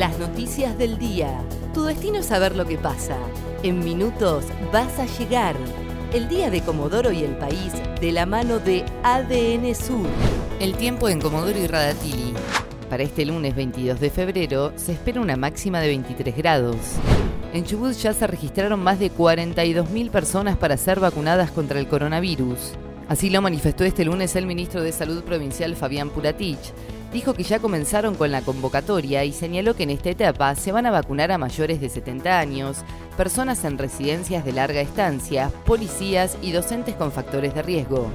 Las noticias del día. Tu destino es saber lo que pasa. En minutos vas a llegar. El día de Comodoro y el país de la mano de ADN Sur. El tiempo en Comodoro y Radatili. Para este lunes 22 de febrero se espera una máxima de 23 grados. En Chubut ya se registraron más de 42.000 personas para ser vacunadas contra el coronavirus. Así lo manifestó este lunes el ministro de Salud Provincial Fabián Puratich. Dijo que ya comenzaron con la convocatoria y señaló que en esta etapa se van a vacunar a mayores de 70 años, personas en residencias de larga estancia, policías y docentes con factores de riesgo.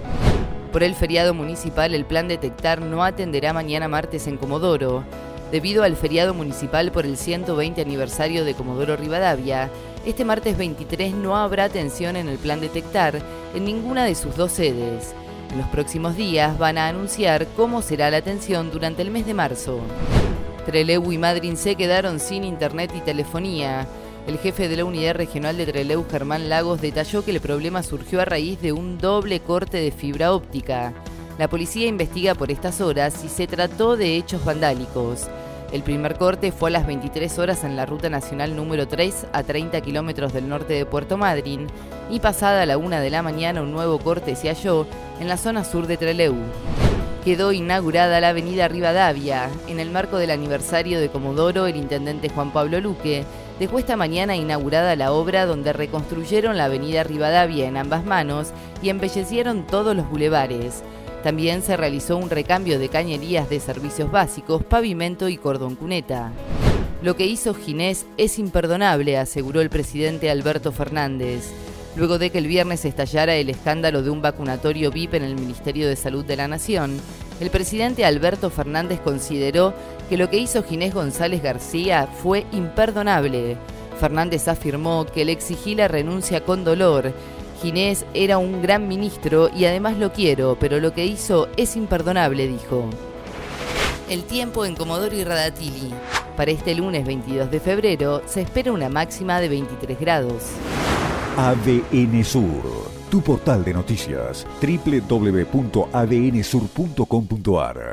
Por el feriado municipal, el plan Detectar no atenderá mañana martes en Comodoro. Debido al feriado municipal por el 120 aniversario de Comodoro Rivadavia, este martes 23 no habrá atención en el plan Detectar en ninguna de sus dos sedes. En los próximos días van a anunciar cómo será la atención durante el mes de marzo. Trelew y Madryn se quedaron sin internet y telefonía. El jefe de la unidad regional de Trelew, Germán Lagos, detalló que el problema surgió a raíz de un doble corte de fibra óptica. La policía investiga por estas horas si se trató de hechos vandálicos. El primer corte fue a las 23 horas en la ruta nacional número 3 a 30 kilómetros del norte de Puerto Madryn y pasada la 1 de la mañana un nuevo corte se halló en la zona sur de Trelew. Quedó inaugurada la avenida Rivadavia. En el marco del aniversario de Comodoro, el intendente Juan Pablo Luque dejó esta mañana inaugurada la obra donde reconstruyeron la avenida Rivadavia en ambas manos y embellecieron todos los bulevares. También se realizó un recambio de cañerías de servicios básicos, pavimento y cordón cuneta. Lo que hizo Ginés es imperdonable, aseguró el presidente Alberto Fernández. Luego de que el viernes estallara el escándalo de un vacunatorio VIP en el Ministerio de Salud de la Nación, el presidente Alberto Fernández consideró que lo que hizo Ginés González García fue imperdonable. Fernández afirmó que le exigí la renuncia con dolor Ginés era un gran ministro y además lo quiero, pero lo que hizo es imperdonable, dijo. El tiempo en Comodoro y Radatili. Para este lunes 22 de febrero se espera una máxima de 23 grados. ADN Sur, tu portal de noticias, www.adnsur.com.ar